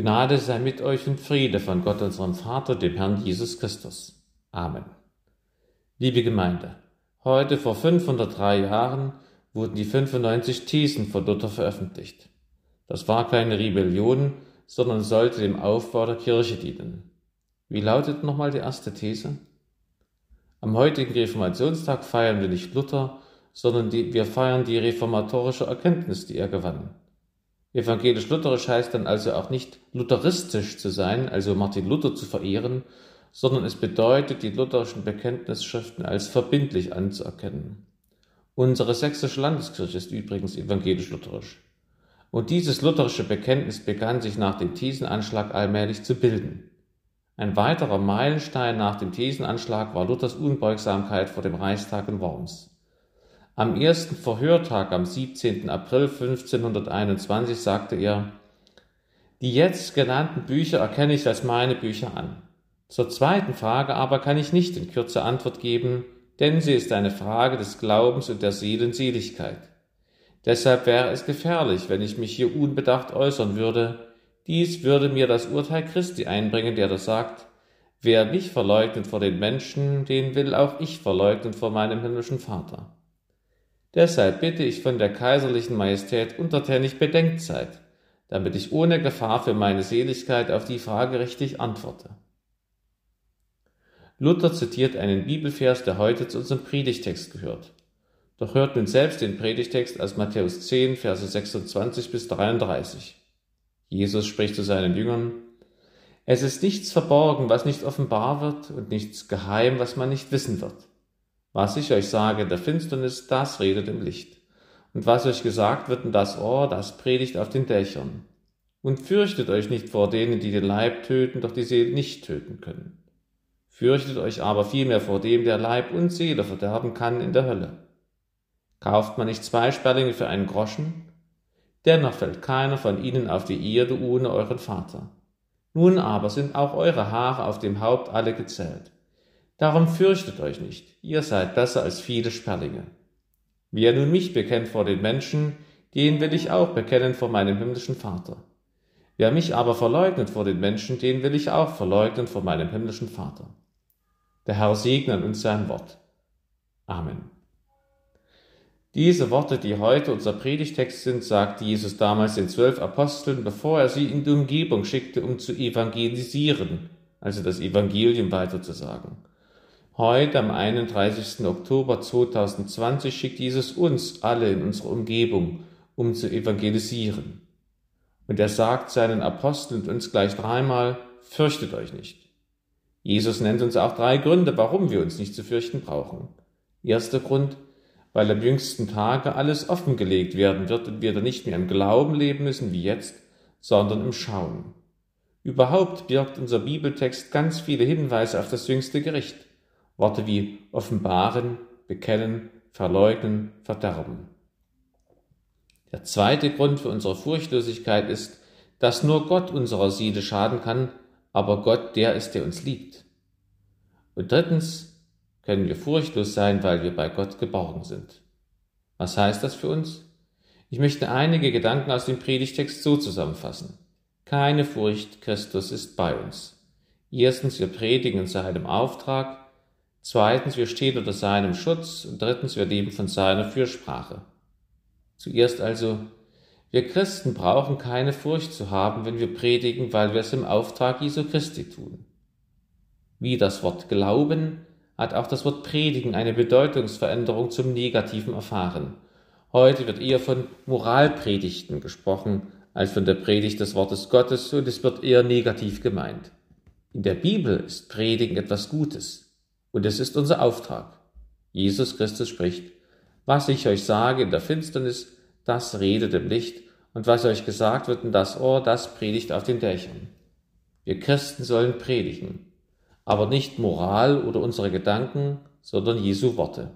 Gnade sei mit euch und Friede von Gott, unserem Vater, dem Herrn Jesus Christus. Amen. Liebe Gemeinde, heute vor 503 Jahren wurden die 95 Thesen von Luther veröffentlicht. Das war keine Rebellion, sondern sollte dem Aufbau der Kirche dienen. Wie lautet nochmal die erste These? Am heutigen Reformationstag feiern wir nicht Luther, sondern die, wir feiern die reformatorische Erkenntnis, die er gewann. Evangelisch-lutherisch heißt dann also auch nicht lutheristisch zu sein, also Martin Luther zu verehren, sondern es bedeutet, die lutherischen Bekenntnisschriften als verbindlich anzuerkennen. Unsere sächsische Landeskirche ist übrigens evangelisch-lutherisch. Und dieses lutherische Bekenntnis begann sich nach dem Thesenanschlag allmählich zu bilden. Ein weiterer Meilenstein nach dem Thesenanschlag war Luthers Unbeugsamkeit vor dem Reichstag in Worms. Am ersten Verhörtag am 17. April 1521 sagte er, die jetzt genannten Bücher erkenne ich als meine Bücher an. Zur zweiten Frage aber kann ich nicht in Kürze Antwort geben, denn sie ist eine Frage des Glaubens und der Seelenseligkeit. Deshalb wäre es gefährlich, wenn ich mich hier unbedacht äußern würde. Dies würde mir das Urteil Christi einbringen, der da sagt, wer mich verleugnet vor den Menschen, den will auch ich verleugnen vor meinem himmlischen Vater. Deshalb bitte ich von der kaiserlichen Majestät untertänig Bedenkzeit, damit ich ohne Gefahr für meine Seligkeit auf die Frage richtig antworte. Luther zitiert einen Bibelvers, der heute zu unserem Predigtext gehört. Doch hört nun selbst den Predigtext aus Matthäus 10, Verse 26 bis 33. Jesus spricht zu seinen Jüngern, Es ist nichts verborgen, was nicht offenbar wird, und nichts geheim, was man nicht wissen wird. Was ich euch sage in der Finsternis, das redet im Licht. Und was euch gesagt wird in das Ohr, das predigt auf den Dächern. Und fürchtet euch nicht vor denen, die den Leib töten, doch die Seele nicht töten können. Fürchtet euch aber vielmehr vor dem, der Leib und Seele verderben kann in der Hölle. Kauft man nicht zwei Sperlinge für einen Groschen? Dennoch fällt keiner von ihnen auf die Erde ohne euren Vater. Nun aber sind auch eure Haare auf dem Haupt alle gezählt. Darum fürchtet euch nicht, ihr seid besser als viele Sperlinge. Wer nun mich bekennt vor den Menschen, den will ich auch bekennen vor meinem himmlischen Vater. Wer mich aber verleugnet vor den Menschen, den will ich auch verleugnen vor meinem himmlischen Vater. Der Herr segne uns sein Wort. Amen. Diese Worte, die heute unser Predigtext sind, sagte Jesus damals den zwölf Aposteln, bevor er sie in die Umgebung schickte, um zu evangelisieren, also das Evangelium weiterzusagen. Heute, am 31. Oktober 2020, schickt Jesus uns alle in unsere Umgebung, um zu evangelisieren. Und er sagt seinen Aposteln und uns gleich dreimal, fürchtet euch nicht. Jesus nennt uns auch drei Gründe, warum wir uns nicht zu fürchten brauchen. Erster Grund, weil am jüngsten Tage alles offengelegt werden wird und wir dann nicht mehr im Glauben leben müssen wie jetzt, sondern im Schauen. Überhaupt birgt unser Bibeltext ganz viele Hinweise auf das jüngste Gericht. Worte wie offenbaren, bekennen, verleugnen, verderben. Der zweite Grund für unsere Furchtlosigkeit ist, dass nur Gott unserer Seele schaden kann, aber Gott der ist, der uns liebt. Und drittens können wir furchtlos sein, weil wir bei Gott geborgen sind. Was heißt das für uns? Ich möchte einige Gedanken aus dem Predigtext so zusammenfassen. Keine Furcht, Christus ist bei uns. Erstens, wir predigen in seinem Auftrag. Zweitens, wir stehen unter seinem Schutz. Und drittens, wir leben von seiner Fürsprache. Zuerst also, wir Christen brauchen keine Furcht zu haben, wenn wir predigen, weil wir es im Auftrag Jesu Christi tun. Wie das Wort Glauben hat auch das Wort Predigen eine Bedeutungsveränderung zum Negativen erfahren. Heute wird eher von Moralpredigten gesprochen als von der Predigt des Wortes Gottes und es wird eher negativ gemeint. In der Bibel ist Predigen etwas Gutes. Und es ist unser Auftrag. Jesus Christus spricht, was ich euch sage in der Finsternis, das redet im Licht, und was euch gesagt wird in das Ohr, das predigt auf den Dächern. Wir Christen sollen predigen, aber nicht Moral oder unsere Gedanken, sondern Jesu Worte.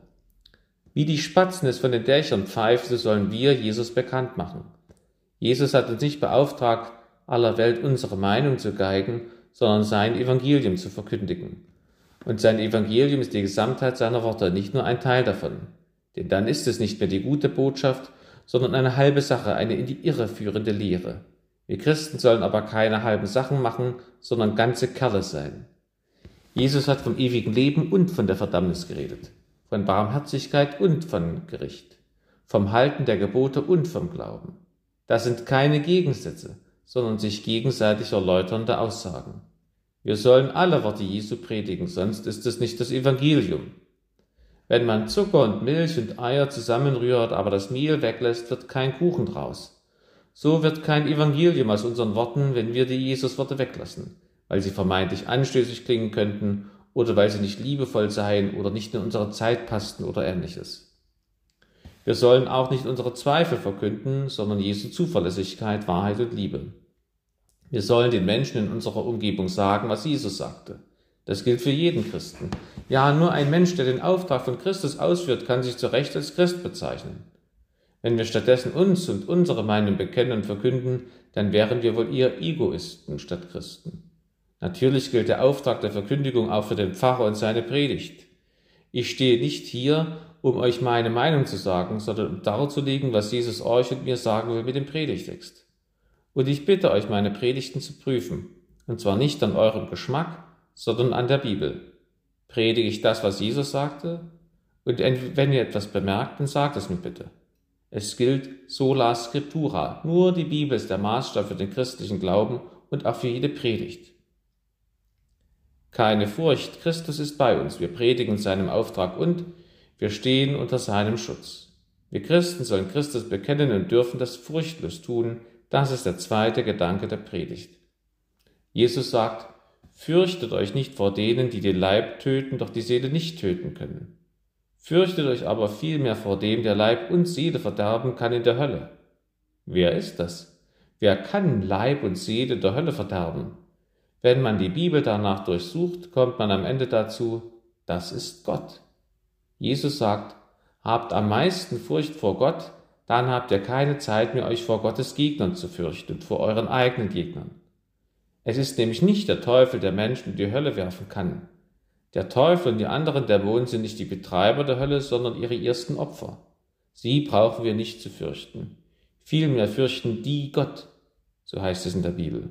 Wie die Spatzen es von den Dächern pfeifen, so sollen wir Jesus bekannt machen. Jesus hat uns nicht beauftragt, aller Welt unsere Meinung zu geigen, sondern sein Evangelium zu verkündigen. Und sein Evangelium ist die Gesamtheit seiner Worte, nicht nur ein Teil davon. Denn dann ist es nicht mehr die gute Botschaft, sondern eine halbe Sache, eine in die Irre führende Lehre. Wir Christen sollen aber keine halben Sachen machen, sondern ganze Kerle sein. Jesus hat vom ewigen Leben und von der Verdammnis geredet, von Barmherzigkeit und von Gericht, vom Halten der Gebote und vom Glauben. Das sind keine Gegensätze, sondern sich gegenseitig erläuternde Aussagen. Wir sollen alle Worte Jesu predigen, sonst ist es nicht das Evangelium. Wenn man Zucker und Milch und Eier zusammenrührt, aber das Mehl weglässt, wird kein Kuchen draus. So wird kein Evangelium aus unseren Worten, wenn wir die Jesus-Worte weglassen, weil sie vermeintlich anstößig klingen könnten oder weil sie nicht liebevoll seien oder nicht in unsere Zeit passten oder ähnliches. Wir sollen auch nicht unsere Zweifel verkünden, sondern Jesu Zuverlässigkeit, Wahrheit und Liebe. Wir sollen den Menschen in unserer Umgebung sagen, was Jesus sagte. Das gilt für jeden Christen. Ja, nur ein Mensch, der den Auftrag von Christus ausführt, kann sich zu Recht als Christ bezeichnen. Wenn wir stattdessen uns und unsere Meinung bekennen und verkünden, dann wären wir wohl eher Egoisten statt Christen. Natürlich gilt der Auftrag der Verkündigung auch für den Pfarrer und seine Predigt. Ich stehe nicht hier, um euch meine Meinung zu sagen, sondern um darzulegen, was Jesus euch und mir sagen will mit dem Predigtext. Und ich bitte euch, meine Predigten zu prüfen, und zwar nicht an eurem Geschmack, sondern an der Bibel. Predige ich das, was Jesus sagte? Und wenn ihr etwas bemerkt, dann sagt es mir bitte. Es gilt sola scriptura. Nur die Bibel ist der Maßstab für den christlichen Glauben und auch für jede Predigt. Keine Furcht, Christus ist bei uns. Wir predigen seinem Auftrag und wir stehen unter seinem Schutz. Wir Christen sollen Christus bekennen und dürfen das furchtlos tun, das ist der zweite Gedanke der Predigt. Jesus sagt, fürchtet euch nicht vor denen, die den Leib töten, doch die Seele nicht töten können. Fürchtet euch aber vielmehr vor dem, der Leib und Seele verderben kann in der Hölle. Wer ist das? Wer kann Leib und Seele der Hölle verderben? Wenn man die Bibel danach durchsucht, kommt man am Ende dazu, das ist Gott. Jesus sagt, habt am meisten Furcht vor Gott, dann habt ihr keine Zeit mehr, euch vor Gottes Gegnern zu fürchten und vor euren eigenen Gegnern. Es ist nämlich nicht der Teufel, der Menschen in die Hölle werfen kann. Der Teufel und die anderen Dämonen sind nicht die Betreiber der Hölle, sondern ihre ersten Opfer. Sie brauchen wir nicht zu fürchten. Vielmehr fürchten die Gott, so heißt es in der Bibel.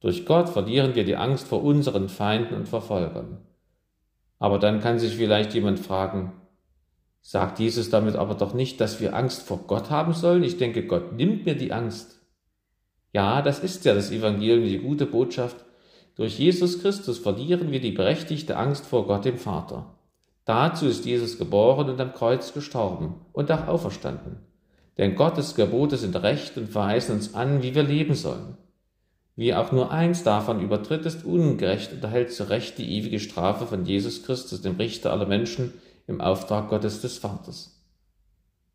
Durch Gott verlieren wir die Angst vor unseren Feinden und Verfolgern. Aber dann kann sich vielleicht jemand fragen, sagt Jesus damit aber doch nicht, dass wir Angst vor Gott haben sollen. Ich denke, Gott nimmt mir die Angst. Ja, das ist ja das Evangelium, die gute Botschaft. Durch Jesus Christus verlieren wir die berechtigte Angst vor Gott dem Vater. Dazu ist Jesus geboren und am Kreuz gestorben und auch auferstanden. Denn Gottes Gebote sind recht und verheißen uns an, wie wir leben sollen. Wie auch nur eins davon übertritt, ist ungerecht und erhält zu Recht die ewige Strafe von Jesus Christus, dem Richter aller Menschen, im Auftrag Gottes des Vaters.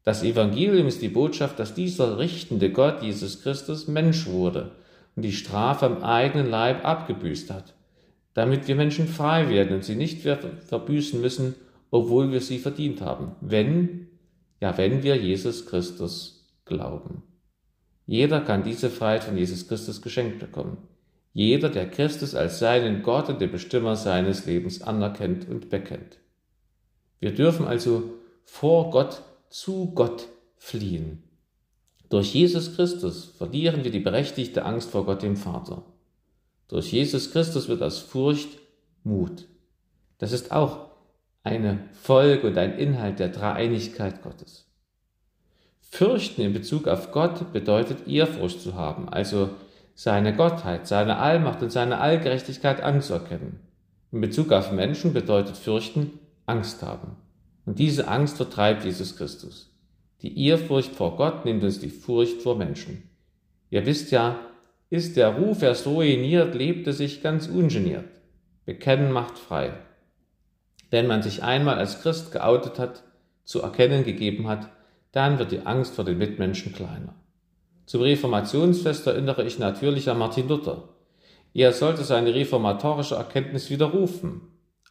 Das Evangelium ist die Botschaft, dass dieser richtende Gott, Jesus Christus, Mensch wurde und die Strafe am eigenen Leib abgebüßt hat, damit wir Menschen frei werden und sie nicht verbüßen müssen, obwohl wir sie verdient haben, wenn, ja, wenn wir Jesus Christus glauben. Jeder kann diese Freiheit von Jesus Christus geschenkt bekommen. Jeder, der Christus als seinen Gott und den Bestimmer seines Lebens anerkennt und bekennt. Wir dürfen also vor Gott zu Gott fliehen. Durch Jesus Christus verlieren wir die berechtigte Angst vor Gott dem Vater. Durch Jesus Christus wird aus Furcht Mut. Das ist auch eine Folge und ein Inhalt der Dreieinigkeit Gottes. Fürchten in Bezug auf Gott bedeutet Ehrfurcht zu haben, also seine Gottheit, seine Allmacht und seine Allgerechtigkeit anzuerkennen. In Bezug auf Menschen bedeutet Fürchten Angst haben. Und diese Angst vertreibt Jesus Christus. Die Ehrfurcht vor Gott nimmt uns die Furcht vor Menschen. Ihr wisst ja, ist der Ruf erst ruiniert, lebt es sich ganz ungeniert. Bekennen macht frei. Wenn man sich einmal als Christ geoutet hat, zu erkennen gegeben hat, dann wird die Angst vor den Mitmenschen kleiner. Zum Reformationsfest erinnere ich natürlich an Martin Luther. Er sollte seine reformatorische Erkenntnis widerrufen.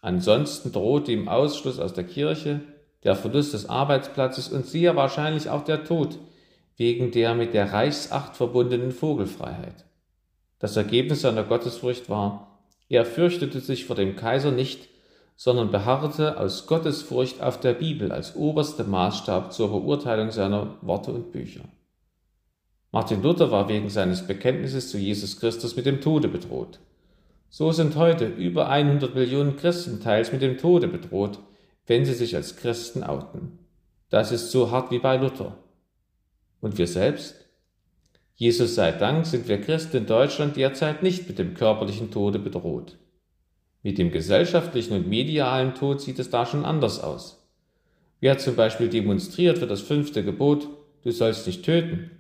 Ansonsten drohte ihm Ausschluss aus der Kirche, der Verlust des Arbeitsplatzes und sehr wahrscheinlich auch der Tod wegen der mit der Reichsacht verbundenen Vogelfreiheit. Das Ergebnis seiner Gottesfurcht war, er fürchtete sich vor dem Kaiser nicht, sondern beharrte aus Gottesfurcht auf der Bibel als oberste Maßstab zur Beurteilung seiner Worte und Bücher. Martin Luther war wegen seines Bekenntnisses zu Jesus Christus mit dem Tode bedroht. So sind heute über 100 Millionen Christen teils mit dem Tode bedroht, wenn sie sich als Christen outen. Das ist so hart wie bei Luther. Und wir selbst? Jesus sei Dank sind wir Christen in Deutschland derzeit nicht mit dem körperlichen Tode bedroht. Mit dem gesellschaftlichen und medialen Tod sieht es da schon anders aus. Wer zum Beispiel demonstriert für das fünfte Gebot, du sollst nicht töten,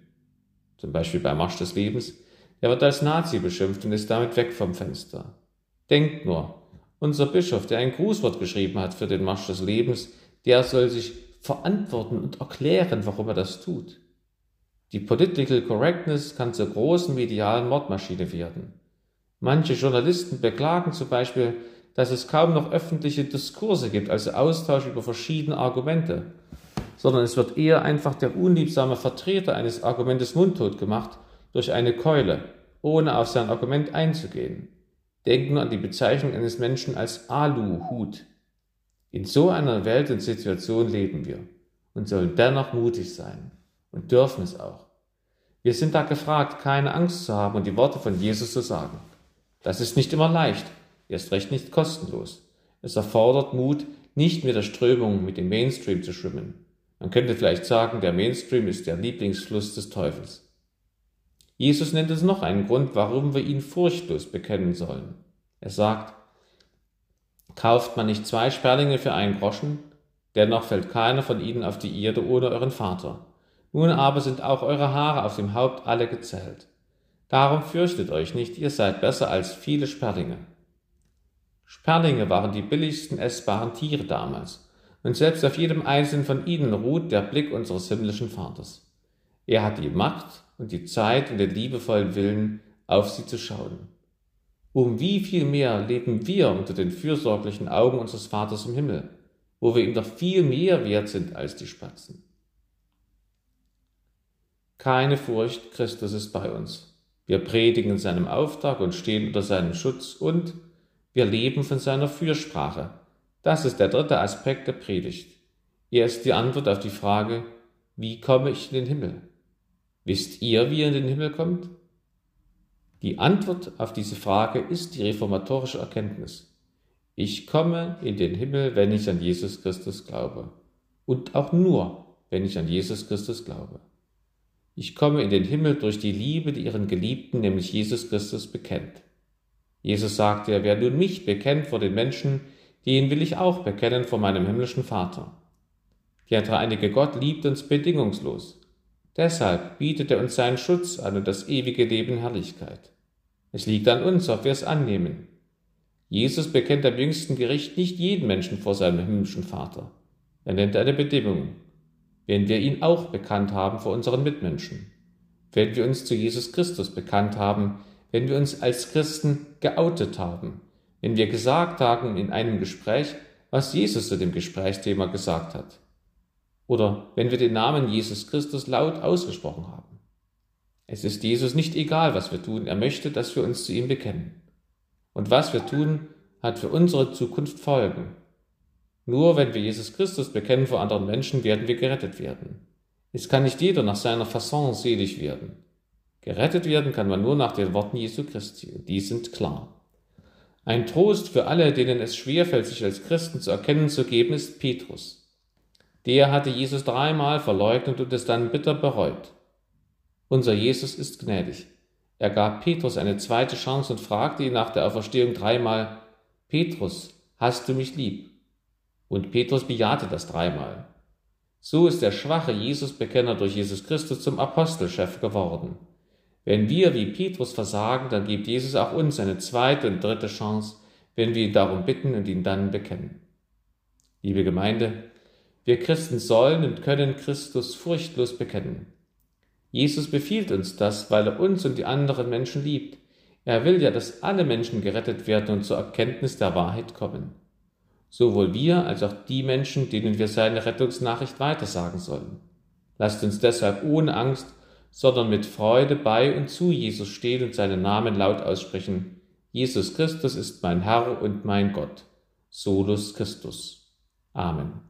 zum Beispiel beim Marsch des Lebens, der wird als Nazi beschimpft und ist damit weg vom Fenster. Denkt nur, unser Bischof, der ein Grußwort geschrieben hat für den Marsch des Lebens, der soll sich verantworten und erklären, warum er das tut. Die Political Correctness kann zur großen medialen Mordmaschine werden. Manche Journalisten beklagen zum Beispiel, dass es kaum noch öffentliche Diskurse gibt, also Austausch über verschiedene Argumente, sondern es wird eher einfach der unliebsame Vertreter eines Argumentes mundtot gemacht durch eine Keule, ohne auf sein Argument einzugehen. Denken nur an die Bezeichnung eines Menschen als Aluhut. In so einer Welt und Situation leben wir und sollen dennoch mutig sein und dürfen es auch. Wir sind da gefragt, keine Angst zu haben und die Worte von Jesus zu sagen. Das ist nicht immer leicht, erst recht nicht kostenlos. Es erfordert Mut, nicht mit der Strömung, mit dem Mainstream zu schwimmen, man könnte vielleicht sagen, der Mainstream ist der Lieblingsfluss des Teufels. Jesus nennt es noch einen Grund, warum wir ihn furchtlos bekennen sollen. Er sagt, kauft man nicht zwei Sperlinge für einen Groschen, dennoch fällt keiner von ihnen auf die Erde ohne euren Vater. Nun aber sind auch eure Haare auf dem Haupt alle gezählt. Darum fürchtet euch nicht, ihr seid besser als viele Sperlinge. Sperlinge waren die billigsten essbaren Tiere damals und selbst auf jedem einzelnen von ihnen ruht der Blick unseres himmlischen Vaters. Er hat die Macht und die Zeit und den liebevollen Willen, auf sie zu schauen. Um wie viel mehr leben wir unter den fürsorglichen Augen unseres Vaters im Himmel, wo wir ihm doch viel mehr wert sind als die Spatzen. Keine Furcht, Christus ist bei uns. Wir predigen in seinem Auftrag und stehen unter seinem Schutz und wir leben von seiner Fürsprache, das ist der dritte Aspekt der Predigt. Er ist die Antwort auf die Frage, wie komme ich in den Himmel? Wisst ihr, wie ihr in den Himmel kommt? Die Antwort auf diese Frage ist die reformatorische Erkenntnis. Ich komme in den Himmel, wenn ich an Jesus Christus glaube. Und auch nur, wenn ich an Jesus Christus glaube. Ich komme in den Himmel durch die Liebe, die ihren Geliebten, nämlich Jesus Christus, bekennt. Jesus sagte, wer nun mich bekennt vor den Menschen, den will ich auch bekennen vor meinem himmlischen Vater. Der dreieinige Gott liebt uns bedingungslos. Deshalb bietet er uns seinen Schutz an und das ewige Leben Herrlichkeit. Es liegt an uns, ob wir es annehmen. Jesus bekennt am jüngsten Gericht nicht jeden Menschen vor seinem himmlischen Vater. Er nennt eine Bedingung. Wenn wir ihn auch bekannt haben vor unseren Mitmenschen. Wenn wir uns zu Jesus Christus bekannt haben, wenn wir uns als Christen geoutet haben, wenn wir gesagt haben in einem Gespräch, was Jesus zu dem Gesprächsthema gesagt hat. Oder wenn wir den Namen Jesus Christus laut ausgesprochen haben. Es ist Jesus nicht egal, was wir tun, er möchte, dass wir uns zu ihm bekennen. Und was wir tun, hat für unsere Zukunft Folgen. Nur wenn wir Jesus Christus bekennen vor anderen Menschen, werden wir gerettet werden. Es kann nicht jeder nach seiner Fasson selig werden. Gerettet werden kann man nur nach den Worten Jesu Christi, die sind klar. Ein Trost für alle, denen es schwerfällt, sich als Christen zu erkennen zu geben, ist Petrus. Der hatte Jesus dreimal verleugnet und es dann bitter bereut. Unser Jesus ist gnädig. Er gab Petrus eine zweite Chance und fragte ihn nach der Auferstehung dreimal, Petrus, hast du mich lieb? Und Petrus bejahte das dreimal. So ist der schwache Jesusbekenner durch Jesus Christus zum Apostelchef geworden. Wenn wir wie Petrus versagen, dann gibt Jesus auch uns eine zweite und dritte Chance, wenn wir ihn darum bitten und ihn dann bekennen. Liebe Gemeinde, wir Christen sollen und können Christus furchtlos bekennen. Jesus befiehlt uns das, weil er uns und die anderen Menschen liebt. Er will ja, dass alle Menschen gerettet werden und zur Erkenntnis der Wahrheit kommen. Sowohl wir als auch die Menschen, denen wir seine Rettungsnachricht weitersagen sollen. Lasst uns deshalb ohne Angst sondern mit Freude bei und zu Jesus stehen und seinen Namen laut aussprechen. Jesus Christus ist mein Herr und mein Gott. Solus Christus. Amen.